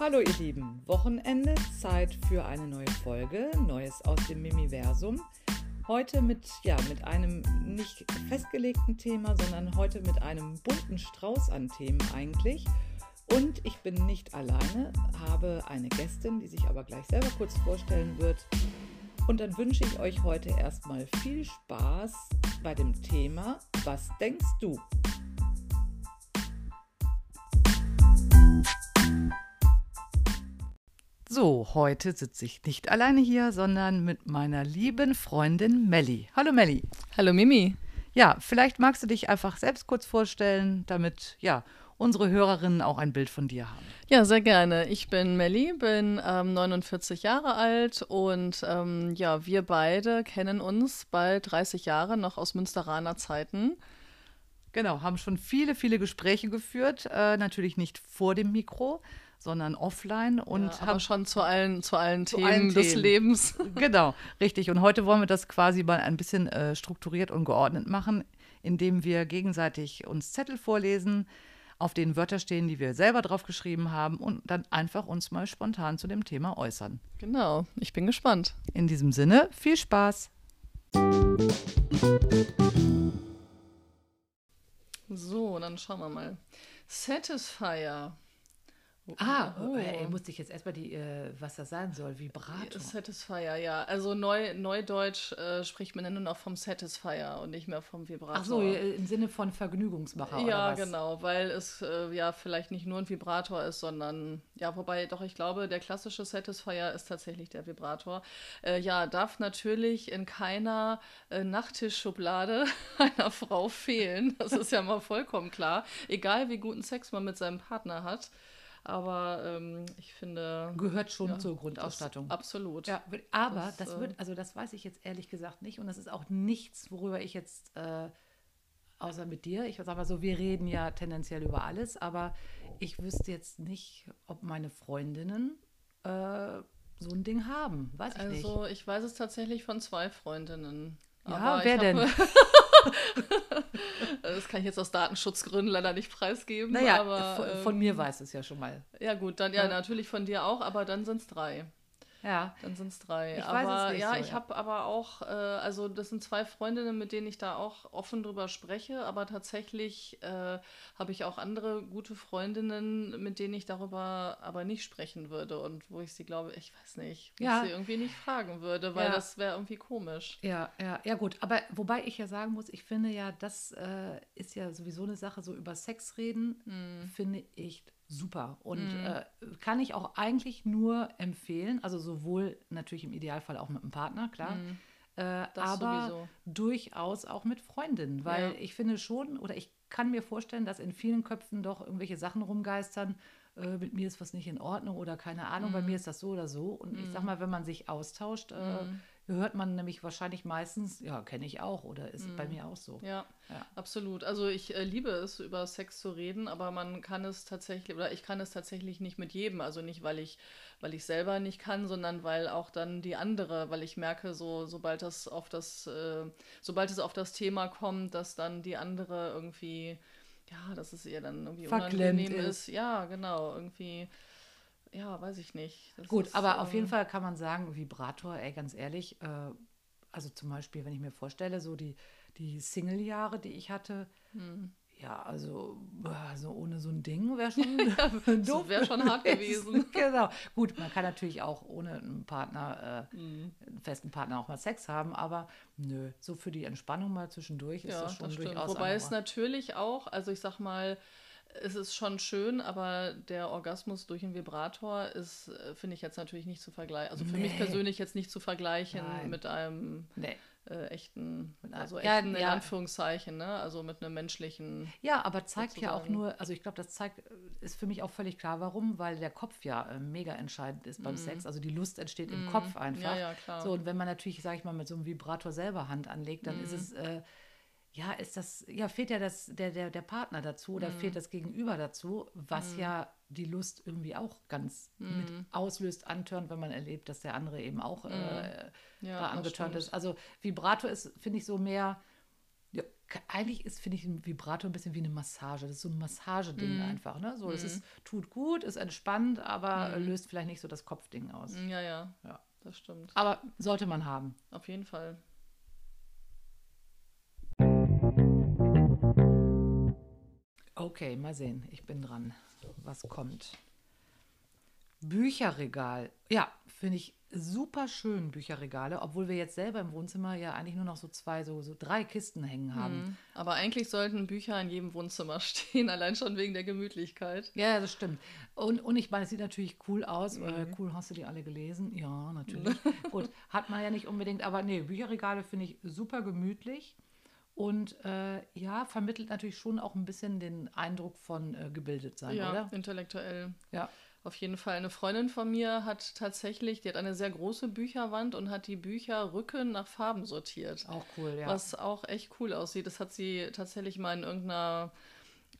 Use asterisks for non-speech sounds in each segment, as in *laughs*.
Hallo ihr Lieben, Wochenende, Zeit für eine neue Folge, Neues aus dem Mimiversum. Heute mit, ja, mit einem nicht festgelegten Thema, sondern heute mit einem bunten Strauß an Themen eigentlich. Und ich bin nicht alleine, habe eine Gästin, die sich aber gleich selber kurz vorstellen wird. Und dann wünsche ich euch heute erstmal viel Spaß bei dem Thema Was denkst du? So, heute sitze ich nicht alleine hier, sondern mit meiner lieben Freundin Melli. Hallo Melli. Hallo Mimi. Ja, vielleicht magst du dich einfach selbst kurz vorstellen, damit ja unsere Hörerinnen auch ein Bild von dir haben. Ja, sehr gerne. Ich bin Melli, bin ähm, 49 Jahre alt und ähm, ja, wir beide kennen uns bald 30 Jahre noch aus Münsteraner Zeiten. Genau, haben schon viele, viele Gespräche geführt, äh, natürlich nicht vor dem Mikro, sondern offline und ja, haben schon zu allen, zu allen zu Themen allen des Themen. Lebens. *laughs* Genau, richtig. Und heute wollen wir das quasi mal ein bisschen äh, strukturiert und geordnet machen, indem wir gegenseitig uns Zettel vorlesen, auf denen Wörter stehen, die wir selber drauf geschrieben haben und dann einfach uns mal spontan zu dem Thema äußern. Genau, ich bin gespannt. In diesem Sinne, viel Spaß. So, dann schauen wir mal. Satisfier. Ah, Oh. ey, musste ich jetzt erstmal die, äh, was das sein soll, Vibrator. Satisfier, ja. Also neu, Neudeutsch äh, spricht man ja nur noch vom Satisfier und nicht mehr vom Vibrator. Ach so, äh, im Sinne von Vergnügungsmacher oder Ja, was? genau, weil es äh, ja vielleicht nicht nur ein Vibrator ist, sondern ja, wobei doch ich glaube, der klassische Satisfier ist tatsächlich der Vibrator. Äh, ja, darf natürlich in keiner äh, Nachttischschublade *laughs* einer Frau fehlen. Das ist ja mal vollkommen klar. Egal wie guten Sex man mit seinem Partner hat. Aber ähm, ich finde. Gehört schon ja, zur Grundausstattung. Das, absolut. Ja, aber das, Das, äh, wird, also das weiß ich jetzt ehrlich gesagt nicht und das ist auch nichts, worüber ich jetzt, äh, außer mit dir, ich sag mal so, wir reden ja tendenziell über alles, aber ich wüsste jetzt nicht, ob meine Freundinnen äh, so ein Ding haben. Weiß ich nicht. Also, ich weiß es tatsächlich von zwei Freundinnen. Ja, wer denn? *laughs* *laughs* das kann ich jetzt aus Datenschutzgründen leider nicht preisgeben. Naja, aber, von, ähm, von mir weiß es ja schon mal. Ja, gut, dann ja, Ja. natürlich von dir auch, aber dann sind es drei. Ja. Dann sind es drei. Ich weiß aber es nicht ja, so, ich ja. habe aber auch, äh, also das sind zwei Freundinnen, mit denen ich da auch offen drüber spreche, aber tatsächlich äh, habe ich auch andere gute Freundinnen, mit denen ich darüber aber nicht sprechen würde und wo ich sie glaube, ich weiß nicht, wo Ja. ich sie irgendwie nicht fragen würde, weil Ja. das wäre irgendwie komisch. Ja, ja, ja gut. Aber wobei ich ja sagen muss, ich finde ja, das äh, ist ja sowieso eine Sache, so über Sex reden, Hm. finde ich super. Und äh, kann ich auch eigentlich nur empfehlen, also sowohl natürlich im Idealfall auch mit einem Partner, klar. Äh, Hm. Das aber sowieso. durchaus auch mit Freundinnen, weil Ja. ich finde schon, oder ich kann mir vorstellen, dass in vielen Köpfen doch irgendwelche Sachen rumgeistern. Äh, mit mir ist was nicht in Ordnung oder keine Ahnung, bei Mhm. mir ist das so oder so. Und ich sag mal, wenn man sich austauscht, äh, hört man nämlich wahrscheinlich meistens, ja, kenne ich auch oder ist bei mir auch so. Mhm. Ja, Ja. absolut. Also ich äh, liebe es, über Sex zu reden, aber man kann es tatsächlich, oder ich kann es tatsächlich nicht mit jedem. Also nicht, weil ich, weil ich selber nicht kann, sondern weil auch dann die andere, weil ich merke, so, sobald das auf das, äh, sobald es auf das Thema kommt, dass dann die andere irgendwie, ja, dass es ihr dann irgendwie Verklemmt unangenehm ist. ist. Ja, genau, irgendwie, ja, weiß ich nicht. Das Gut, ist, aber auf ähm, jeden Fall kann man sagen, Vibrator, ey, ganz ehrlich, äh, also zum Beispiel, wenn ich mir vorstelle, so die, die Single-Jahre, die ich hatte, Hm. ja, also, also ohne so ein Ding wäre *laughs* schon *laughs* doof wäre schon hart gewesen. *laughs* genau. Gut, man kann natürlich auch ohne einen Partner, äh, Hm. einen festen Partner auch mal Sex haben, aber nö, so für die Entspannung mal zwischendurch ist Ja, das schon das durchaus Wobei es natürlich auch, also ich sag mal, es ist schon schön, aber der Orgasmus durch einen Vibrator ist, äh, finde ich jetzt natürlich nicht zu vergleichen. Also für mich Nee. persönlich jetzt nicht zu vergleichen Nein. mit einem Nee. äh, echten, einem- also Ja, echten in ja. Anführungszeichen, ne? Also mit einem menschlichen. Ja, aber zeigt ja auch sozusagen. nur, also ich glaube, das zeigt, äh, ist für mich auch völlig klar, warum, weil der Kopf ja äh, mega entscheidend ist beim Sex. Also die Lust entsteht im Kopf einfach. Mhm. Ja, ja, klar. So, und wenn man natürlich, sage ich mal, mit so einem Vibrator selber Hand anlegt, dann ist Mhm. es, äh, ja, ist das, ja, fehlt ja das, der, der, der Partner dazu oder Mhm. fehlt das Gegenüber dazu, was ja die Lust irgendwie auch ganz mit Mhm. auslöst, antörnt, wenn man erlebt, dass der andere eben auch äh, Ja, da angetörnt ist. Also Vibrator ist, finde ich, so mehr, ja, eigentlich ist, finde ich, ein Vibrator ein bisschen wie eine Massage. Das ist so ein Massageding Mhm. einfach. Ne? So, das ist, tut gut, ist entspannt, aber Mhm. löst vielleicht nicht so das Kopfding aus. Ja, ja, Ja. das stimmt. Aber sollte man haben. Auf jeden Fall. Okay, mal sehen. Ich bin dran. Was kommt? Bücherregal. Ja, finde ich super schön, Bücherregale, obwohl wir jetzt selber im Wohnzimmer ja eigentlich nur noch so zwei, so, so drei Kisten hängen haben. Mhm. Aber eigentlich sollten Bücher in jedem Wohnzimmer *laughs* stehen, allein schon wegen der Gemütlichkeit. Ja, das stimmt. Und, und ich meine, es sieht natürlich cool aus. Mhm. Äh, cool, hast du die alle gelesen? Ja, natürlich. *laughs* Gut, hat man ja nicht unbedingt, aber nee, Bücherregale finde ich super gemütlich. Und äh, ja, vermittelt natürlich schon auch ein bisschen den Eindruck von äh, gebildet sein, ja, oder? intellektuell. Ja. Auf jeden Fall. Eine Freundin von mir hat tatsächlich, die hat eine sehr große Bücherwand und hat die Bücherrücken nach Farben sortiert. Auch cool, ja. Was auch echt cool aussieht. Das hat sie tatsächlich mal in irgendeiner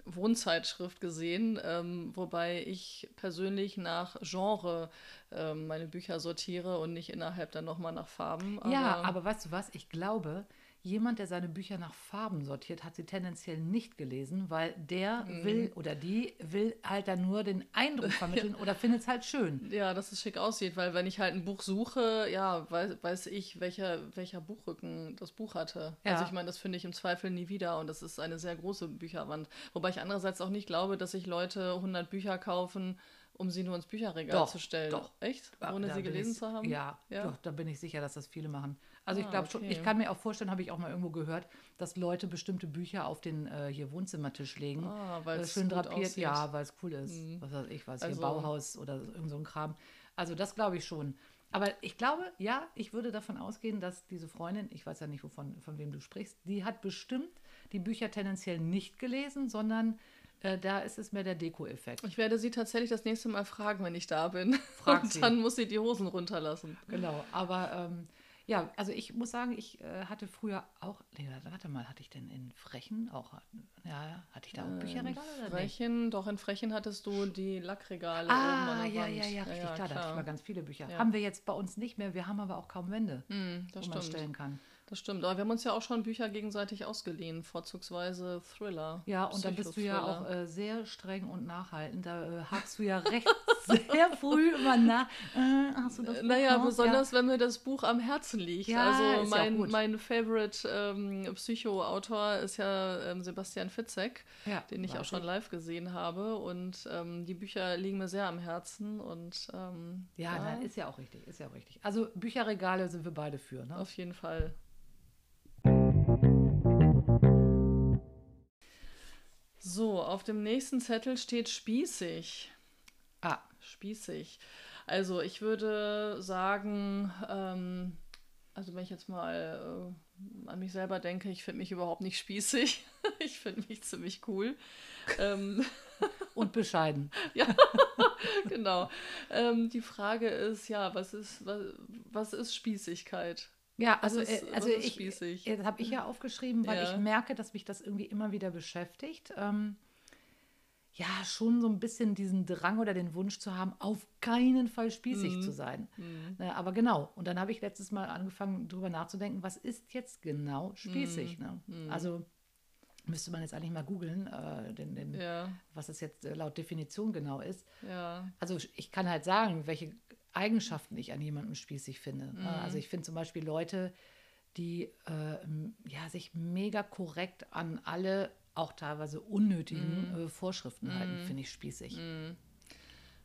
Wohnzeitschrift gesehen, ähm, wobei ich persönlich nach Genre ähm, meine Bücher sortiere und nicht innerhalb dann nochmal nach Farben. ja, aber weißt du was? Ich glaube, jemand, der seine Bücher nach Farben sortiert, hat sie tendenziell nicht gelesen, weil der Mhm. will oder die will halt dann nur den Eindruck *laughs* vermitteln oder findet es halt schön. Ja, dass es schick aussieht, weil wenn ich halt ein Buch suche, ja, weiß, weiß ich, welcher, welcher Buchrücken das Buch hatte. Ja. Also ich meine, das finde ich im Zweifel nie wieder und das ist eine sehr große Bücherwand. Wobei ich andererseits auch nicht glaube, dass sich Leute 100 Bücher kaufen, um sie nur ins Bücherregal Doch, zu stellen. doch. Echt? Ja, Ohne da sie gelesen ich- zu haben? Ja, Ja? Doch, da bin ich sicher, dass das viele machen. Also ich Ah, glaube schon, okay. ich kann mir auch vorstellen, habe ich auch mal irgendwo gehört, dass Leute bestimmte Bücher auf den äh, hier Wohnzimmertisch legen. Ah, äh, weil's schön gut drapiert, aussieht. Mhm. ja, weil es cool ist. Was weiß ich, was Also- hier Bauhaus oder irgend so ein Kram. Also das glaube ich schon. Aber ich glaube, ja, ich würde davon ausgehen, dass diese Freundin, ich weiß ja nicht, wovon, von wem du sprichst, die hat bestimmt die Bücher tendenziell nicht gelesen, sondern äh, da ist es mehr der Deko-Effekt. Ich werde sie tatsächlich das nächste Mal fragen, wenn ich da bin. Frag *laughs* und sie. dann muss sie die Hosen runterlassen. Genau, aber ähm, ja, also ich muss sagen, ich äh, hatte früher auch, nee, warte mal, hatte ich denn in Frechen auch, ja, hatte ich da auch Bücherregale oder nicht? Frechen, doch in Frechen hattest du die Lackregale Ah, ja, ja, ja, richtig klar, da hatte ich mal ganz viele Bücher. Ja. Haben wir jetzt bei uns nicht mehr, wir haben aber auch kaum Wände, das wo man stimmt. stellen kann. Das stimmt. Aber wir haben uns ja auch schon Bücher gegenseitig ausgeliehen, vorzugsweise Thriller. Ja, und da bist du ja auch äh, sehr streng und nachhaltend. Da äh, hakst du ja recht *laughs* sehr früh immer nach. Äh, hast du das Buch Naja, noch? besonders wenn mir das Buch am Herzen liegt. Ja, ja also mein, gut. mein Favorite ähm, Psycho-Autor ist ja ähm, Sebastian Fitzek, Ja, den ich auch schon live gesehen habe. Und ähm, die Bücher liegen mir sehr am Herzen. Und ähm, Ja, nein, ist ja auch richtig, ist ja auch richtig. Also Bücherregale sind wir beide für, ne? auf jeden Fall. So, auf dem nächsten Zettel steht spießig. Ah, Spießig. Also ich würde sagen, ähm, also wenn ich jetzt mal äh, an mich selber denke, ich finde mich überhaupt nicht spießig. *laughs* ich finde mich ziemlich cool. ähm, *laughs* und bescheiden. *laughs* ja, genau. Ähm, die Frage ist, ja, was ist, was, was ist Spießigkeit? Ja, also, ist- äh, also was ist ich, spießig? äh, das habe ich ja aufgeschrieben, weil Ja. ich merke, dass mich das irgendwie immer wieder beschäftigt. Ähm, ja, schon so ein bisschen diesen Drang oder den Wunsch zu haben, auf keinen Fall spießig Mhm. zu sein. Ne, aber genau, und dann habe ich letztes Mal angefangen, darüber nachzudenken, was ist jetzt genau spießig? Mhm. Ne? Also müsste man jetzt eigentlich mal googeln, äh, den, den, Ja, was das jetzt äh, laut Definition genau ist. ja. Also ich kann halt sagen, welche Eigenschaften ich an jemandem spießig finde. Mhm. Also ich finde zum Beispiel Leute, die äh, ja, sich mega korrekt an alle, auch teilweise unnötigen Mhm. äh, Vorschriften halten, finde ich spießig.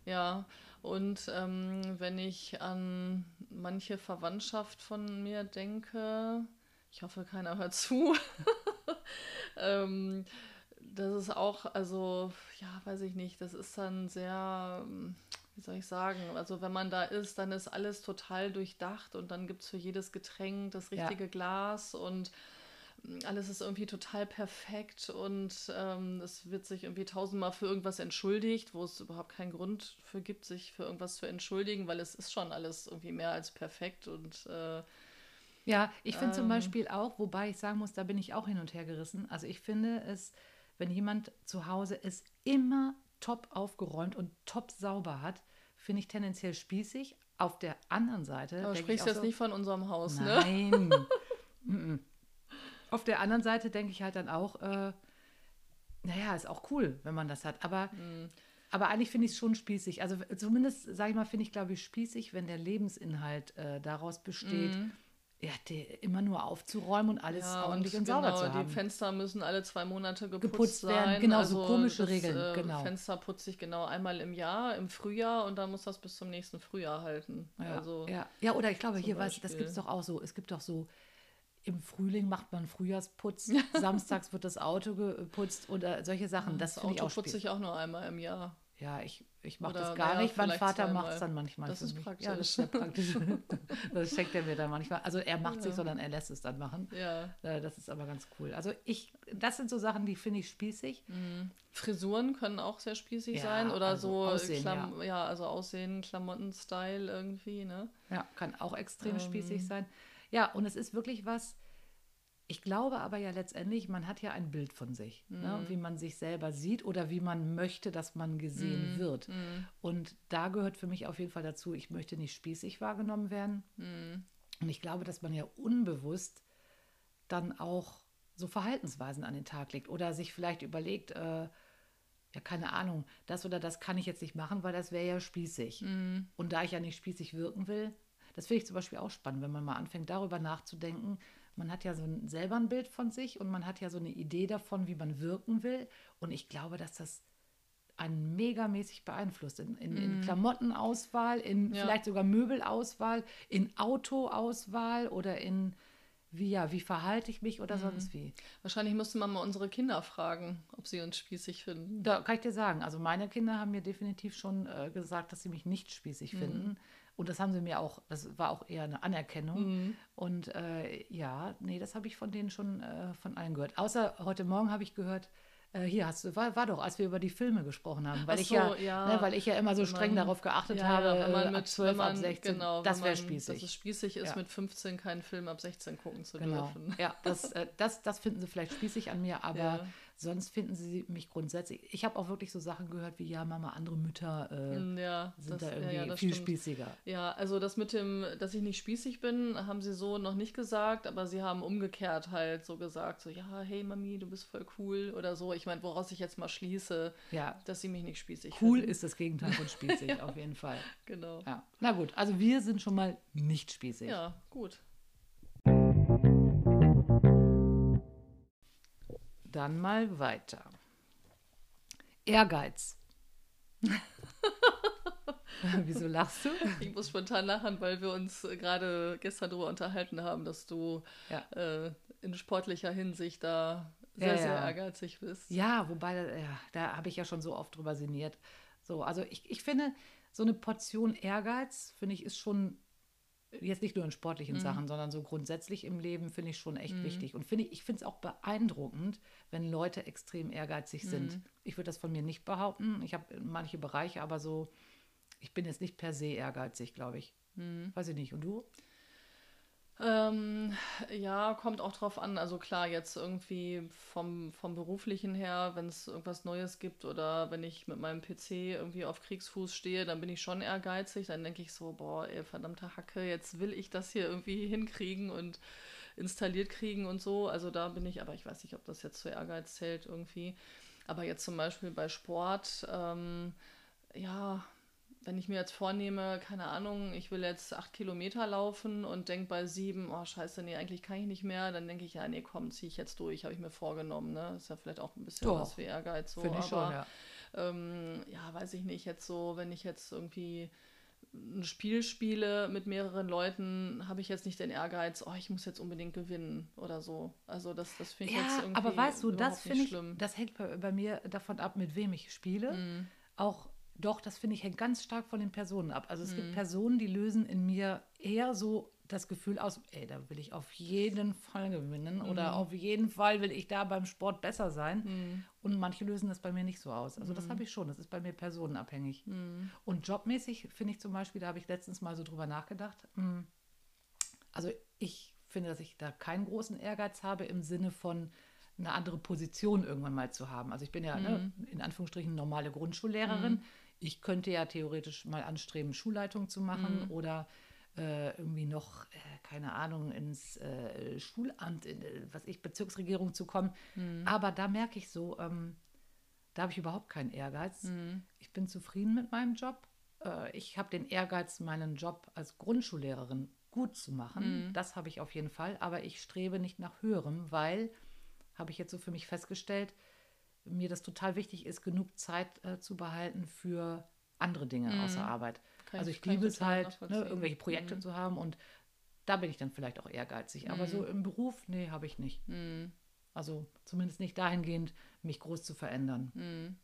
Ja, und ähm, wenn ich an manche Verwandtschaft von mir denke, ich hoffe, keiner hört zu, *laughs* ähm, das ist auch, also, ja, weiß ich nicht, das ist dann sehr, ähm, wie soll ich sagen, also wenn man da ist, dann ist alles total durchdacht und dann gibt es für jedes Getränk das Ja. richtige Glas und alles ist irgendwie total perfekt und ähm, es wird sich irgendwie tausendmal für irgendwas entschuldigt, wo es überhaupt keinen Grund für gibt, sich für irgendwas zu entschuldigen, weil es ist schon alles irgendwie mehr als perfekt und äh, Ja, ich finde zum Ähm. Beispiel auch, wobei ich sagen muss, da bin ich auch hin und her gerissen. Also ich finde es, wenn jemand zu Hause es immer top aufgeräumt und top sauber hat, finde ich tendenziell spießig. Auf der anderen Seite. aber sprichst auch jetzt so, nicht von unserem Haus, ne? Nein. *laughs* Auf der anderen Seite denke ich halt dann auch, äh, naja, ist auch cool, wenn man das hat. Aber, mhm. aber eigentlich finde ich es schon spießig. Also zumindest, sage ich mal, finde ich, glaube ich, spießig, wenn der Lebensinhalt äh, daraus besteht. Mhm ja, die, immer nur aufzuräumen und alles ja, ordentlich und, und genau, sauber zu haben. Die Fenster müssen alle zwei Monate geputzt, geputzt werden. Sein. Genau, also so komische das, Regeln. Äh, genau. Fenster putze ich genau einmal im Jahr, im Frühjahr und dann muss das bis zum nächsten Frühjahr halten. Ja, also, ja. ja oder ich glaube, hier, weiß das gibt es doch auch so. Es gibt doch so, im Frühling macht man Frühjahrsputz, *laughs* samstags wird das Auto geputzt oder solche Sachen. Das, das Auto putze ich auch nur einmal im Jahr. Ja, ich, ich mache das gar ja, nicht. Mein Vater macht es dann manchmal. Das ist mich. praktisch. Ja, das ist sehr praktisch. *laughs* das schenkt er mir dann manchmal. Also er macht es ja. nicht, sondern er lässt es dann machen. Ja. Äh, das ist aber ganz cool. Also ich, das sind so Sachen, die finde ich spießig. Mhm. Frisuren können auch sehr spießig ja, sein oder also so Aussehen, Klam ja. ja. also Aussehen, Klamotten-Style irgendwie, ne? Ja, kann auch extrem ähm. spießig sein. Ja, und es ist wirklich was, ich glaube aber ja letztendlich, man hat ja ein Bild von sich, ne, mhm. wie man sich selber sieht oder wie man möchte, dass man gesehen mm. wird. Mm. Und da gehört für mich auf jeden Fall dazu, ich möchte nicht spießig wahrgenommen werden. Mhm. Und ich glaube, dass man ja unbewusst dann auch so Verhaltensweisen an den Tag legt oder sich vielleicht überlegt, äh, ja, keine Ahnung, das oder das kann ich jetzt nicht machen, weil das wäre ja spießig. Mhm. Und da ich ja nicht spießig wirken will, das finde ich zum Beispiel auch spannend, wenn man mal anfängt, darüber nachzudenken, man hat ja so ein, selber ein Bild von sich und man hat ja so eine Idee davon, wie man wirken will. Und ich glaube, dass das einen megamäßig beeinflusst. In, in, in mhm. Klamottenauswahl, in ja. vielleicht sogar Möbelauswahl, in Autoauswahl oder in wie ja, wie verhalte ich mich oder mhm. sonst wie. Wahrscheinlich müsste man mal unsere Kinder fragen, ob sie uns spießig finden. Da kann ich dir sagen, also meine Kinder haben mir definitiv schon äh, gesagt, dass sie mich nicht spießig mhm. finden. Und das haben sie mir auch, das war auch eher eine Anerkennung. Mhm. Und äh, ja, nee, das habe ich von denen schon äh, von allen gehört. Außer heute Morgen habe ich gehört, äh, hier hast du, war, war doch, als wir über die Filme gesprochen haben, weil, so, ich, ja, ja. Ne, weil ich ja immer so streng man, darauf geachtet ja, habe, wenn man äh, mit, ab 12, man, ab 16, genau, das wäre spießig. Dass es spießig ist, mit 15 keinen Film ab 16 gucken zu genau. dürfen. Ja, das, *laughs* äh, das, das finden sie vielleicht spießig an mir, aber Sonst finden sie mich grundsätzlich. Ich habe auch wirklich so Sachen gehört wie, ja, Mama, andere Mütter äh, mm, ja, sind das, da irgendwie ja, ja, viel stimmt. spießiger. Ja, also das mit dem, dass ich nicht spießig bin, haben sie so noch nicht gesagt, aber sie haben umgekehrt halt so gesagt, so, ja, hey Mami, du bist voll cool oder so. Ich meine, woraus ich jetzt mal schließe, ja. dass sie mich nicht spießig Cool finden. ist das Gegenteil von spießig, *laughs* auf jeden Fall. Genau. Ja. Na gut, also wir sind schon mal nicht spießig. Ja, gut. Dann mal weiter. Ehrgeiz. *laughs* Wieso lachst du? Ich muss spontan lachen, weil wir uns gerade gestern darüber unterhalten haben, dass du ja. äh, in sportlicher Hinsicht da sehr, ja, ja. sehr ehrgeizig bist. Ja, wobei, ja, da habe ich ja schon so oft drüber sinniert. So, also ich, ich finde, so eine Portion Ehrgeiz, finde ich, ist schon jetzt nicht nur in sportlichen mhm. Sachen, sondern so grundsätzlich im Leben finde ich schon echt mhm. wichtig. Und finde ich, ich finde es auch beeindruckend, wenn Leute extrem ehrgeizig sind. Mhm. Ich würde das von mir nicht behaupten. Ich habe manche Bereiche, aber so, ich bin jetzt nicht per se ehrgeizig, glaube ich. Mhm. Weiß ich nicht. Und du? Ähm, ja, kommt auch drauf an. Also klar, jetzt irgendwie vom, vom beruflichen her, wenn es irgendwas Neues gibt oder wenn ich mit meinem PC irgendwie auf Kriegsfuß stehe, dann bin ich schon ehrgeizig. Dann denke ich so, boah, ey, verdammte Hacke, jetzt will ich das hier irgendwie *laughs* hinkriegen und installiert kriegen und so. Also da bin ich, aber ich weiß nicht, ob das jetzt zu Ehrgeiz zählt irgendwie. Aber jetzt zum Beispiel bei Sport, ähm, ja, wenn ich mir jetzt vornehme, keine Ahnung, ich will jetzt acht Kilometer laufen und denke bei sieben, oh scheiße, nee, eigentlich kann ich nicht mehr, dann denke ich, ja, nee, komm, ziehe ich jetzt durch, habe ich mir vorgenommen. Ne? Ist ja vielleicht auch ein bisschen Doch. was wie Ehrgeiz. So, Finde ich aber, schon, ja. Ähm, ja, weiß ich nicht, jetzt so, wenn ich jetzt irgendwie ein Spiel spiele mit mehreren Leuten, habe ich jetzt nicht den Ehrgeiz, oh, ich muss jetzt unbedingt gewinnen oder so. Also das, das finde ich ja, jetzt irgendwie aber weißt du, das finde ich, schlimm. das hängt bei, bei, mir davon ab, mit wem ich spiele. Mm. Auch doch, das finde ich hängt ganz stark von den Personen ab. Also es mhm. gibt Personen, die lösen in mir eher so das Gefühl aus, ey, da will ich auf jeden Fall gewinnen mhm. oder auf jeden Fall will ich da beim Sport besser sein. Mhm. Und manche lösen das bei mir nicht so aus. Also das mhm. habe ich schon, das ist bei mir personenabhängig. Mhm. Und jobmäßig finde ich zum Beispiel, da habe ich letztens mal so drüber nachgedacht. Mm, also ich finde, dass ich da keinen großen Ehrgeiz habe im Sinne von, eine andere Position irgendwann mal zu haben. Also ich bin ja ne, in Anführungsstrichen normale Grundschullehrerin ich könnte ja theoretisch mal anstreben, Schulleitung zu machen mhm. oder äh, irgendwie noch, äh, keine Ahnung, ins äh, Schulamt, in, äh, was ich, Bezirksregierung zu kommen. Mhm. Aber da merke ich so, ähm, da habe ich überhaupt keinen Ehrgeiz. Mhm. Ich bin zufrieden mit meinem Job. Äh, ich habe den Ehrgeiz, meinen Job als Grundschullehrerin gut zu machen. Mhm. Das habe ich auf jeden Fall. Aber ich strebe nicht nach höherem, weil, habe ich jetzt so für mich festgestellt, mir das total wichtig ist, genug Zeit äh, zu behalten für andere Dinge Mhm. außer Arbeit. Kann also ich- ich liebe es halt, ne, irgendwelche Projekte Mhm. zu haben und da bin ich dann vielleicht auch ehrgeizig. Aber Mhm. so im Beruf, nee, habe ich nicht. Mhm. Also zumindest nicht dahingehend, mich groß zu verändern. Mhm.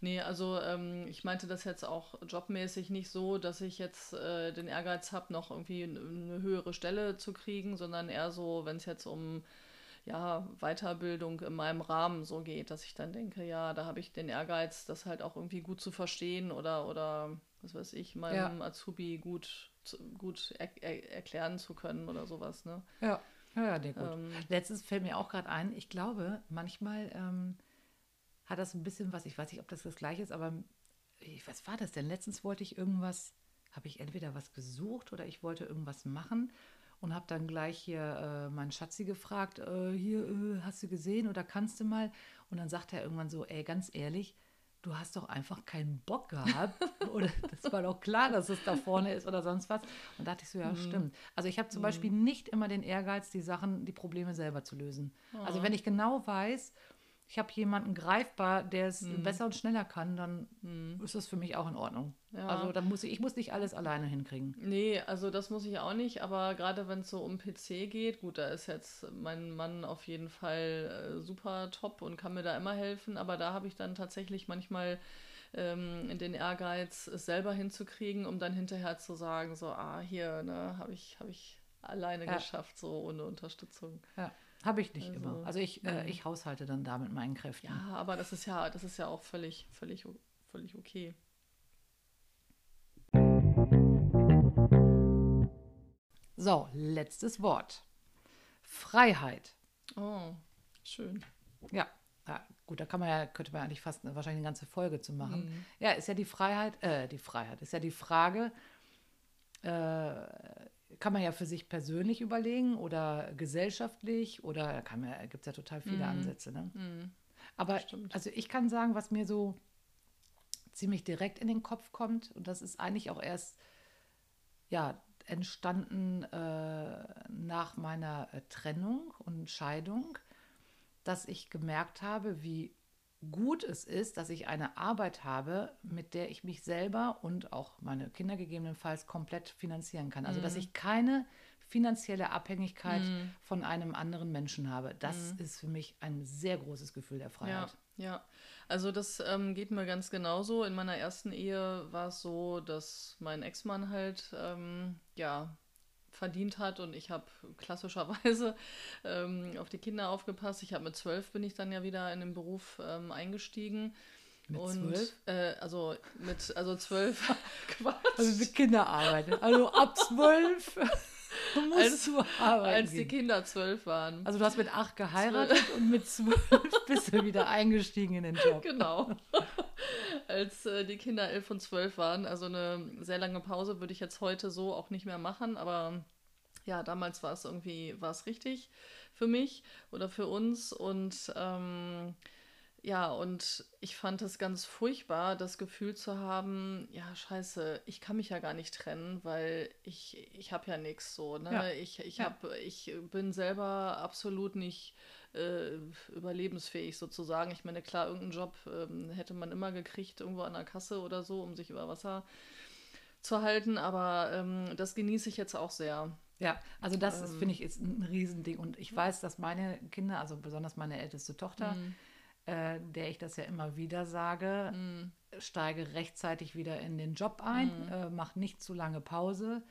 Nee, also ähm, ich meinte das jetzt auch jobmäßig nicht so, dass ich jetzt äh, den Ehrgeiz habe, noch irgendwie eine höhere Stelle zu kriegen, sondern eher so, wenn es jetzt um ja, Weiterbildung in meinem Rahmen so geht, dass ich dann denke, ja, da habe ich den Ehrgeiz, das halt auch irgendwie gut zu verstehen oder, oder was weiß ich, meinem Azubi gut, gut er, er, erklären zu können oder sowas, ne? Ja, ja, ja, nee, gut. Ähm, Letztens fällt mir auch gerade ein, ich glaube, manchmal ähm, hat das ein bisschen was, ich weiß nicht, ob das das gleiche ist, aber was war das denn? Letztens wollte ich irgendwas, habe ich entweder was gesucht oder ich wollte irgendwas machen und habe dann gleich hier äh, meinen Schatzi gefragt, äh, hier, äh, hast du gesehen oder kannst du mal? Und dann sagt er irgendwann so, ey, ganz ehrlich, du hast doch einfach keinen Bock gehabt. *laughs* oder das war doch klar, dass es da vorne ist oder sonst was. Und da dachte ich so, ja, stimmt. Also ich habe zum Beispiel nicht immer den Ehrgeiz, die Sachen, die Probleme selber zu lösen. Also wenn ich genau weiß, ich habe jemanden greifbar, der es besser und schneller kann, dann ist das für mich auch in Ordnung. Ja. Also dann muss ich, ich muss nicht alles alleine hinkriegen. Nee, also das muss ich auch nicht, aber gerade wenn es so um PC geht, gut, da ist jetzt mein Mann auf jeden Fall äh, super top und kann mir da immer helfen, aber da habe ich dann tatsächlich manchmal ähm, den Ehrgeiz, es selber hinzukriegen, um dann hinterher zu sagen, so, ah, hier, ne, habe ich, habe ich alleine Ja. geschafft, so ohne Unterstützung. Ja, habe ich nicht Also, immer. Also ich, äh, nee. ich haushalte dann da mit meinen Kräften. Ja, aber das ist ja, das ist ja auch völlig, völlig, völlig okay. So, letztes Wort. Freiheit. Oh, schön. Ja, ja, gut, da kann man ja, könnte man eigentlich fast eine, wahrscheinlich eine ganze Folge zu machen. Mhm. Ja, ist ja die Freiheit, äh, die Freiheit, ist ja die Frage, äh, kann man ja für sich persönlich überlegen oder gesellschaftlich oder kann man, gibt es ja total viele Ansätze. Ne? Mhm. Aber Stimmt. also ich kann sagen, was mir so ziemlich direkt in den Kopf kommt, und das ist eigentlich auch erst ja, entstanden äh, nach meiner äh, Trennung und Scheidung, dass ich gemerkt habe, wie gut es ist, dass ich eine Arbeit habe, mit der ich mich selber und auch meine Kinder gegebenenfalls komplett finanzieren kann. Also, dass ich keine finanzielle Abhängigkeit von einem anderen Menschen habe. Das ist für mich ein sehr großes Gefühl der Ja, Freiheit. ja. Also das ähm, geht mir ganz genauso. In meiner ersten Ehe war es so, dass mein Ex-Mann halt ähm, ja verdient hat und ich habe klassischerweise ähm, auf die Kinder aufgepasst. Ich habe mit zwölf bin ich dann ja wieder in den Beruf ähm, eingestiegen. Mit und, zwölf? Äh, also mit also zwölf. *laughs* Also mit Kinderarbeit. Also ab zwölf *laughs* musst Als- du arbeiten. als die. Kinder zwölf waren. Also du hast mit acht geheiratet und mit zwölf *laughs* bist du wieder eingestiegen in den Job. Genau. Als äh, die Kinder elf und zwölf waren. Also eine sehr lange Pause würde ich jetzt heute so auch nicht mehr machen, aber ja, damals war es irgendwie, war es richtig für mich oder für uns. Und ähm, ja, und ich fand es ganz furchtbar, das Gefühl zu haben, ja, scheiße, ich kann mich ja gar nicht trennen, weil ich, ich habe ja nichts so, ne? Ja. Ich, ich, Ja. hab, ich bin selber absolut nicht äh, überlebensfähig sozusagen. Ich meine, klar, irgendeinen Job ähm, hätte man immer gekriegt, irgendwo an der Kasse oder so, um sich über Wasser zu halten, aber ähm, das genieße ich jetzt auch sehr. Ja, also das Ähm. finde ich, ist ein Riesending. Und ich weiß, dass meine Kinder, also besonders meine älteste Tochter, Mhm. äh, der ich das ja immer wieder sage, Mhm. steige rechtzeitig wieder in den Job ein, äh, mach nicht zu lange Pause.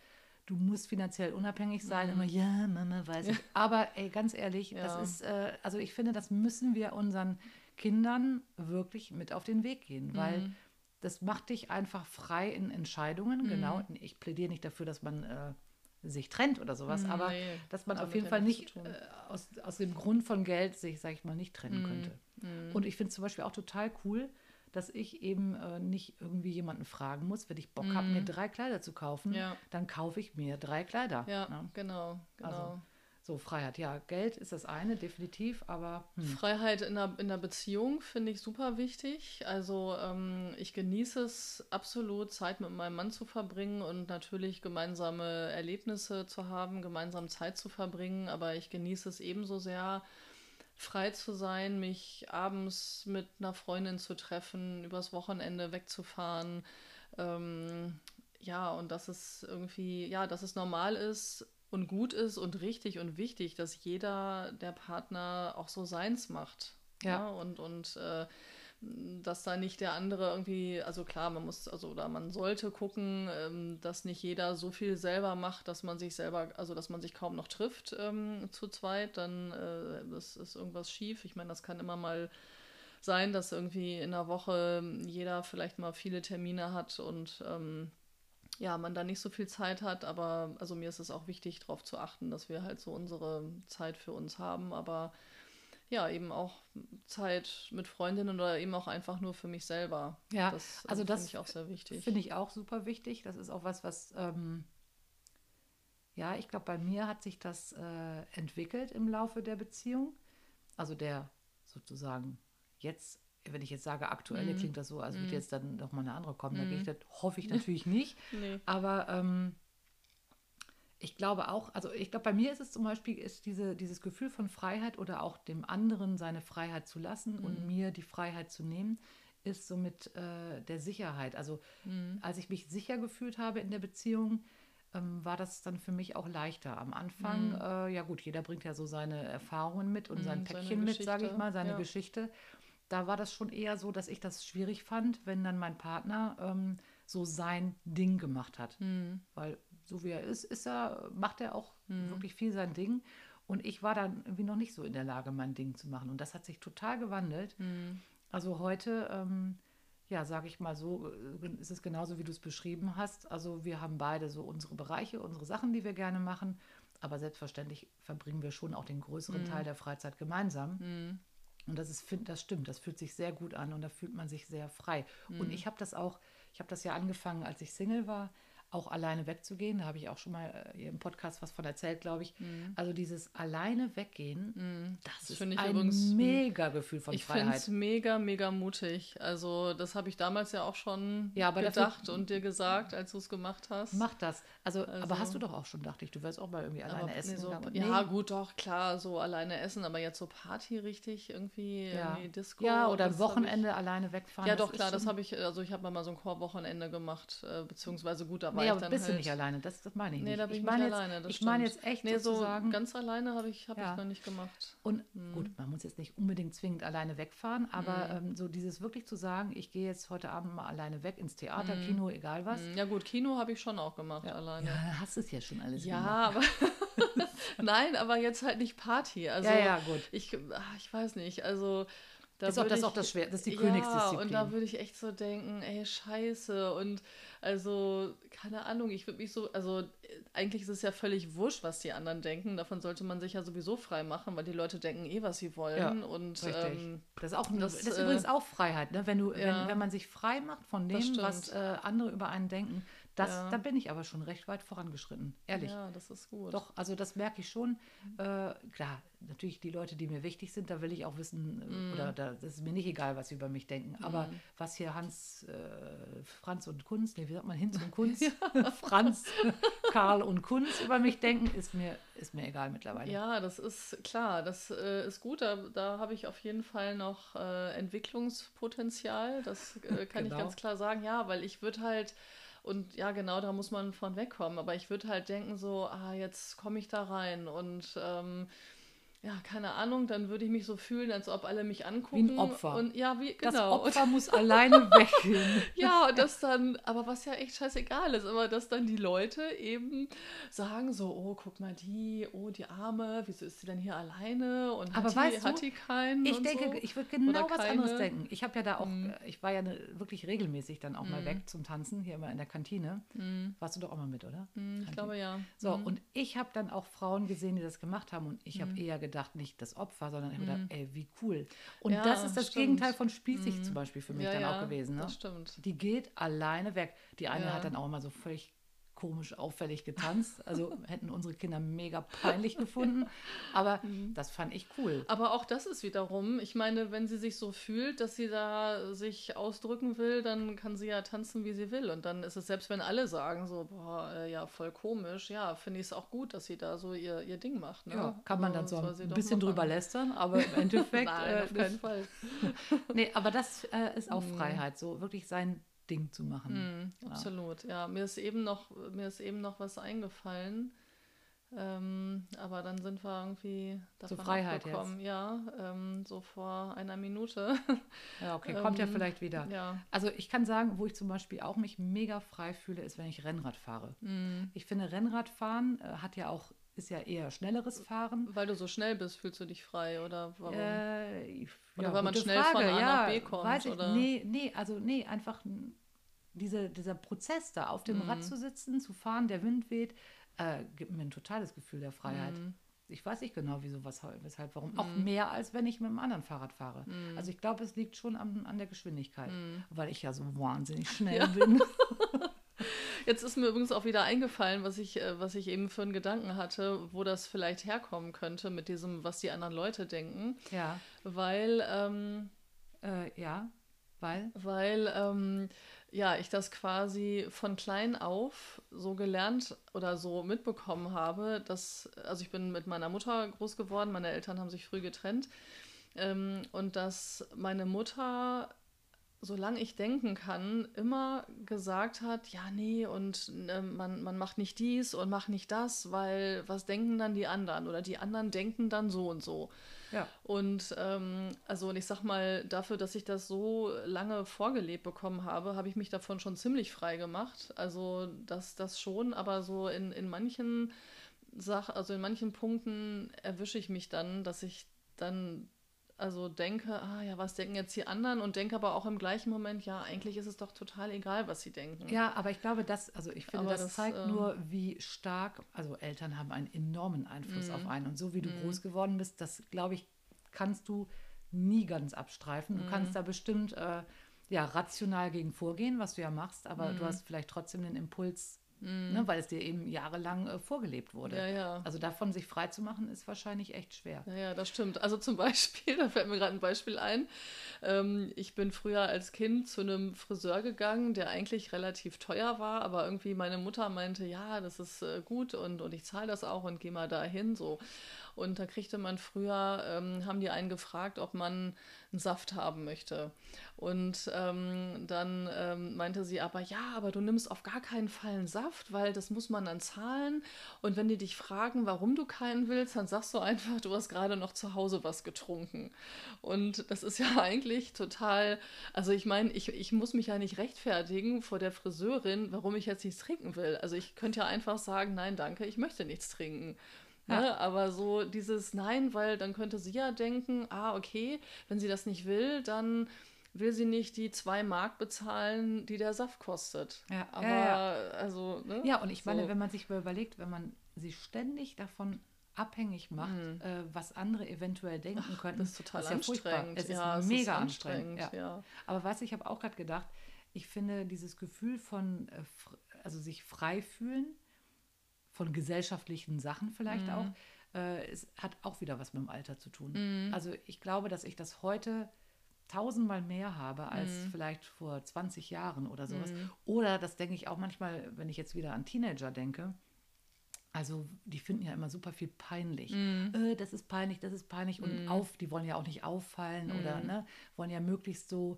Du musst finanziell unabhängig sein. Immer, ja, Mama, weiß ich. *laughs* Aber ey, ganz ehrlich, Ja. das ist, äh, also ich finde, das müssen wir unseren Kindern wirklich mit auf den Weg gehen, weil das macht dich einfach frei in Entscheidungen. Genau. Ich plädiere nicht dafür, dass man äh, sich trennt oder sowas, Mm, aber nee, dass man auf jeden Fall nicht äh, aus, aus dem Grund von Geld sich, sag ich mal, nicht trennen könnte. Und ich finde zum Beispiel auch total cool, dass ich eben äh, nicht irgendwie jemanden fragen muss, wenn ich Bock habe, mir drei Kleider zu kaufen, Ja. dann kaufe ich mir drei Kleider. Ja, ne? genau, genau. Also, so Freiheit. Ja, Geld ist das eine, definitiv, aber hm. Freiheit in der, in der Beziehung finde ich super wichtig. Also ähm, ich genieße es absolut, Zeit mit meinem Mann zu verbringen und natürlich gemeinsame Erlebnisse zu haben, gemeinsam Zeit zu verbringen. Aber ich genieße es ebenso sehr, frei zu sein, mich abends mit einer Freundin zu treffen, übers Wochenende wegzufahren. Ähm, ja, und dass es irgendwie, ja, dass es normal ist und gut ist und richtig und wichtig, dass jeder der Partner auch so seins macht. Ja. und und äh, dass da nicht der andere irgendwie, also klar, man muss, also oder man sollte gucken, ähm, dass nicht jeder so viel selber macht, dass man sich selber, also dass man sich kaum noch trifft ähm, zu zweit, dann äh, das ist irgendwas schief. Ich meine, das kann immer mal sein, dass irgendwie in der Woche jeder vielleicht mal viele Termine hat und ähm, ja, man da nicht so viel Zeit hat, aber also mir ist es auch wichtig, darauf zu achten, dass wir halt so unsere Zeit für uns haben, aber ja, eben auch Zeit mit Freundinnen oder eben auch einfach nur für mich selber. Ja, das äh, also finde das ich auch sehr wichtig. Finde ich auch super wichtig. Das ist auch was, was, ähm, ja, ich glaube, bei mir hat sich das äh, entwickelt im Laufe der Beziehung. Also der sozusagen jetzt, wenn ich jetzt sage aktuelle, klingt das so, als würde jetzt dann noch mal eine andere kommen. Da gehe ich, das hoffe ich *laughs* natürlich nicht. Nee. Aber ähm, ich glaube auch, also ich glaube, bei mir ist es zum Beispiel, ist diese, dieses Gefühl von Freiheit oder auch dem anderen seine Freiheit zu lassen und mir die Freiheit zu nehmen, ist so mit äh, der Sicherheit. Also als ich mich sicher gefühlt habe in der Beziehung, ähm, war das dann für mich auch leichter. Am Anfang, äh, ja gut, jeder bringt ja so seine Erfahrungen mit und sein Mhm, seine Päckchen mit, sage ich mal, seine ja. Geschichte. Da war das schon eher so, dass ich das schwierig fand, wenn dann mein Partner ähm, so sein Ding gemacht hat. Mhm. Weil so wie er ist, ist er, macht er auch wirklich viel sein Ding. Und ich war dann irgendwie noch nicht so in der Lage, mein Ding zu machen. Und das hat sich total gewandelt. Also heute, ähm, ja, sage ich mal so, äh, ist es genauso, wie du es beschrieben hast. Also wir haben beide so unsere Bereiche, unsere Sachen, die wir gerne machen. Aber selbstverständlich verbringen wir schon auch den größeren Teil der Freizeit gemeinsam. Und das ist, das stimmt, das fühlt sich sehr gut an und da fühlt man sich sehr frei. Und ich habe das auch, ich habe das ja angefangen, als ich Single war, auch alleine wegzugehen. Da habe ich auch schon mal äh, im Podcast was von erzählt, glaube ich. Also dieses alleine weggehen, das, Das ist finde ich ein übrigens- mega Gefühl von Ich finde Freiheit. es mega, mega mutig. Also, das habe ich damals ja auch schon Ja, aber dafür- gedacht und dir gesagt, als du es gemacht hast. Mach das. Also, aber Also- hast du doch auch schon, dachte ich, du wärst auch mal irgendwie alleine Aber, essen nee, so. Ja, Nee. gut, doch, klar, so alleine essen, aber jetzt so Party richtig irgendwie, ja. irgendwie Disco. ja, oder Wochenende alleine wegfahren. Ich, ja, doch, klar, das habe ich, also ich habe mal so ein Chorwochenende gemacht, äh, beziehungsweise gut, da war Nee, ich aber bist halt. du nicht alleine, das, das meine ich Nee, nicht. da bin ich, meine nicht jetzt, alleine. Das ich meine stimmt. jetzt echt nee, so sozusagen. ganz alleine habe ich, hab Ja. ich noch nicht gemacht. Und Hm. gut, man muss jetzt nicht unbedingt zwingend alleine wegfahren, aber ähm, so dieses wirklich zu sagen, ich gehe jetzt heute Abend mal alleine weg ins Theater, Kino, egal was. Ja, gut, Kino habe ich schon auch gemacht, alleine. Ja, hast es ja schon alles Ja, gemacht. aber *laughs* *laughs* nein, aber jetzt halt nicht Party. Also Ja, ja, gut. Ich, ach, ich weiß nicht. Also da Ist auch das ich, auch das Schwer- das ist die ja, Königsdisziplin. Und da würde ich echt so denken, ey, scheiße. Und also, keine Ahnung, ich würde mich so, also eigentlich ist es ja völlig wurscht, was die anderen denken. Davon sollte man sich ja sowieso frei machen, weil die Leute denken eh, was sie wollen. und Richtig. ähm, das ist, auch, das, das, ist äh, übrigens auch Freiheit, ne? wenn, du, ja. wenn, wenn man sich frei macht von dem, was äh, andere über einen denken. Das, Ja. Da bin ich aber schon recht weit vorangeschritten, ehrlich. ja, das ist gut. Doch, also das merke ich schon. Äh, klar, natürlich die Leute, die mir wichtig sind, da will ich auch wissen, Mhm. oder da, das ist mir nicht egal, was sie über mich denken. Aber was hier Hans, äh, Franz und Kunz, nee, wie sagt man, Hinz und *laughs* Kunz, *laughs* Franz, Karl und Kunz über mich denken, ist mir, ist mir egal mittlerweile. Ja, das ist klar, das äh, ist gut. Da, da habe ich auf jeden Fall noch äh, Entwicklungspotenzial. Das äh, kann Genau. ich ganz klar sagen. Ja, weil ich würde halt, und ja, genau, da muss man von wegkommen. Aber ich würde halt denken, so, ah, jetzt komme ich da rein und ähm, ja, keine Ahnung, dann würde ich mich so fühlen, als ob alle mich angucken. Opfer. Und ja, wie, Das genau. Opfer *laughs* muss alleine weggehen. Ja, und das dann, aber was ja echt scheißegal ist, aber dass dann die Leute eben sagen so, oh, guck mal die, oh, die Arme, wieso ist sie denn hier alleine und Aber hat, die, weißt du, hat die keinen Ich denke, so? ich würde genau was anderes denken. Ich habe ja da auch, Mhm. äh, ich war ja ne, wirklich regelmäßig dann auch mal weg zum Tanzen, hier immer in der Kantine. Warst du doch auch mal mit, oder? Hm, ich glaube ja. So, und ich habe dann auch Frauen gesehen, die das gemacht haben und ich habe eher gedacht, gedacht, nicht das Opfer, sondern ich habe gedacht, ey, wie cool. Und Ja, das ist das stimmt. Gegenteil von spießig zum Beispiel für mich Ja, dann auch gewesen. Ne? das stimmt. Die geht alleine weg. Die eine hat dann auch immer so völlig komisch auffällig getanzt. Also *laughs* hätten unsere Kinder mega peinlich gefunden. Aber *laughs* Mhm. das fand ich cool. Aber auch das ist wiederum, ich meine, wenn sie sich so fühlt, dass sie da sich ausdrücken will, dann kann sie ja tanzen, wie sie will. Und dann ist es, selbst wenn alle sagen so, boah, äh, ja, voll komisch, ja, finde ich es auch gut, dass sie da so ihr, ihr Ding macht. Ne? Ja, kann man dann Also so ein bisschen drüber lästern, aber im Endeffekt. *laughs* Nein, äh, auf keinen Fall. nee, aber das äh, ist auch. Freiheit, so wirklich sein Ding zu machen. Mhm, absolut, ja. Mir ist eben noch, mir ist eben noch was eingefallen. Ähm, aber dann sind wir irgendwie Zur davon Freiheit abgekommen. Ja, ähm, so vor einer Minute. *laughs* Ja, okay, kommt ja Ähm, vielleicht wieder. ja. Also ich kann sagen, wo ich zum Beispiel auch mich mega frei fühle, ist, wenn ich Rennrad fahre. Mhm. Ich finde, Rennradfahren äh, hat ja auch, ist ja eher schnelleres Fahren. Weil du so schnell bist, fühlst du dich frei oder warum? Äh, ich- Oder ja, weil man schnell von A nach B kommt, Weiß ich, oder? Nee, nee, also nee, einfach diese, dieser Prozess da, auf dem Mhm. Rad zu sitzen, zu fahren, der Wind weht, äh, gibt mir ein totales Gefühl der Freiheit. Mhm. Ich weiß nicht genau, wieso, was, weshalb, warum. Auch mehr, als wenn ich mit einem anderen Fahrrad fahre. Mhm. Also ich glaube, es liegt schon an, an der Geschwindigkeit, weil ich ja so wahnsinnig *laughs* schnell bin. *laughs* Jetzt ist mir übrigens auch wieder eingefallen, was ich, äh, was ich eben für einen Gedanken hatte, wo das vielleicht herkommen könnte mit diesem, was die anderen Leute denken. ja, Weil, ähm, äh, ja, weil, weil ähm, ja, ich das quasi von klein auf so gelernt oder so mitbekommen habe, dass, also ich bin mit meiner Mutter groß geworden, meine Eltern haben sich früh getrennt ähm, und dass meine Mutter solange ich denken kann, immer gesagt hat, ja, nee, und äh, man, man macht nicht dies und macht nicht das, weil was denken dann die anderen? Oder die anderen denken dann so und so. ja. Und ähm, also und ich sag mal, dafür, dass ich das so lange vorgelebt bekommen habe, habe ich mich davon schon ziemlich frei gemacht. Also das, das schon, aber so in, in manchen Sachen, also in manchen Punkten erwische ich mich dann, dass ich dann also denke, ah ja, was denken jetzt die anderen und denke aber auch im gleichen Moment, ja, eigentlich ist es doch total egal, was sie denken. Ja, aber ich glaube, das, also ich finde, das, das, zeigt ähm, nur, wie stark, also Eltern haben einen enormen Einfluss Mhm. auf einen. Und so wie du groß geworden bist, das glaube ich, kannst du nie ganz abstreifen. Du Mhm. kannst da bestimmt äh, ja, rational gegen vorgehen, was du ja machst, aber Mhm. du hast vielleicht trotzdem den Impuls, ne, weil es dir eben jahrelang äh, vorgelebt wurde. Ja, ja. Also davon sich frei zu machen, ist wahrscheinlich echt schwer. Ja, ja, das stimmt. Also zum *laughs* Beispiel, da fällt mir gerade ein Beispiel ein. Ähm, ich bin früher als Kind zu einem Friseur gegangen, der eigentlich relativ teuer war, aber irgendwie meine Mutter meinte, ja, das ist äh, gut und, und ich zahle das auch und gehe mal dahin so. Und da kriegte man früher, ähm, haben die einen gefragt, ob man einen Saft haben möchte. Und ähm, dann ähm, meinte sie aber, ja, aber du nimmst auf gar keinen Fall einen Saft, weil das muss man dann zahlen. Und wenn die dich fragen, warum du keinen willst, dann sagst du einfach, du hast gerade noch zu Hause was getrunken. Und das ist ja *laughs* eigentlich total, also ich meine, ich, ich muss mich ja nicht rechtfertigen vor der Friseurin, warum ich jetzt nichts trinken will. Also ich könnte ja einfach sagen, nein, danke, ich möchte nichts trinken. Ja. Ne? Aber so dieses Nein, weil dann könnte sie ja denken, ah, okay, wenn sie das nicht will, dann will sie nicht die zwei Mark bezahlen, die der Saft kostet. Ja, Aber ja, also, ne? Ja, und ich meine, So. wenn man sich überlegt, wenn man sie ständig davon abhängig macht, äh, was andere eventuell denken könnten, Mhm. das ist total ja furchtbar. anstrengend. Es ist Ja, es ist mega anstrengend, anstrengend. ja. Aber weißt du, ich habe auch gerade gedacht, ich finde dieses Gefühl von, äh, also sich frei fühlen, von gesellschaftlichen Sachen vielleicht Mhm. auch, äh, es hat auch wieder was mit dem Alter zu tun. Mhm. Also ich glaube, dass ich das heute tausendmal mehr habe als Mhm. vielleicht vor 20 Jahren oder sowas. Oder das denke ich auch manchmal, wenn ich jetzt wieder an Teenager denke. Also die finden ja immer super viel peinlich. Mhm. Äh, das ist peinlich, das ist peinlich. Und auf, die wollen ja auch nicht auffallen oder Mhm. ne, wollen ja möglichst so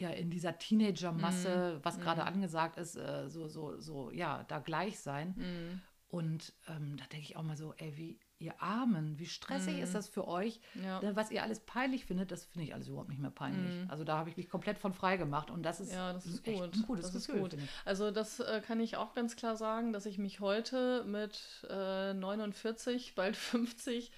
ja in dieser Teenager-Masse, Mhm. was gerade angesagt ist, äh, so, so, so, ja, da gleich sein. Mhm. Und ähm, da denke ich auch mal so, ey, wie ihr Armen, wie stressig ist das für euch, Mhm. Ja. Was ihr alles peinlich findet, das finde ich alles überhaupt nicht mehr peinlich. Also da habe ich mich komplett von frei gemacht und das ist, Mhm. Ja, das ist gut. ein gutes das ist Gefühl. gut. finde ich. Also das äh, kann ich auch ganz klar sagen, dass ich mich heute mit äh, 49, bald 50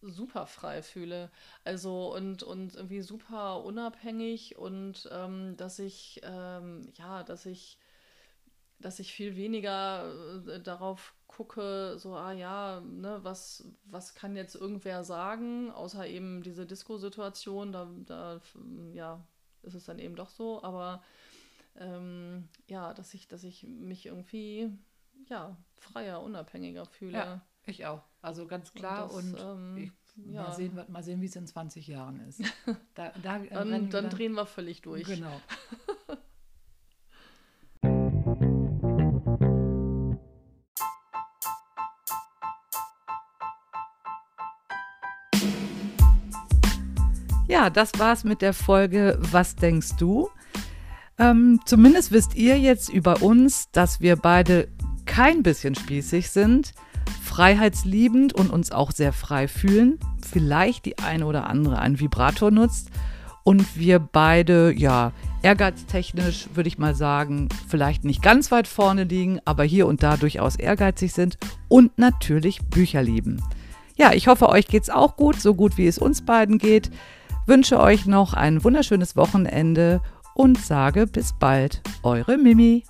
super frei fühle. Also und, und irgendwie super unabhängig und ähm, dass ich, ähm, ja, dass ich, dass ich viel weniger äh, darauf gucke, so, ah ja, ne, was, was kann jetzt irgendwer sagen, außer eben diese Disco-Situation, da, da ja, ist es dann eben doch so, aber ähm, ja, dass ich, dass ich mich irgendwie ja, freier, unabhängiger fühle. Ja, ich auch. Also ganz klar und, das, und ähm, ich, ja. mal sehen, mal sehen wie es in 20 Jahren ist. *laughs* Da, da dann, dann, dann drehen wir völlig durch. Genau. *laughs* Das war's mit der Folge Was denkst du? Ähm, zumindest wisst ihr jetzt über uns, dass wir beide kein bisschen spießig sind, freiheitsliebend und uns auch sehr frei fühlen, vielleicht die eine oder andere einen Vibrator nutzt und wir beide, ja, ehrgeiztechnisch würde ich mal sagen, vielleicht nicht ganz weit vorne liegen, aber hier und da durchaus ehrgeizig sind und natürlich Bücher lieben. Ja, ich hoffe, euch geht's auch gut, so gut wie es uns beiden geht. Wünsche euch noch ein wunderschönes Wochenende und sage bis bald, eure Mimi.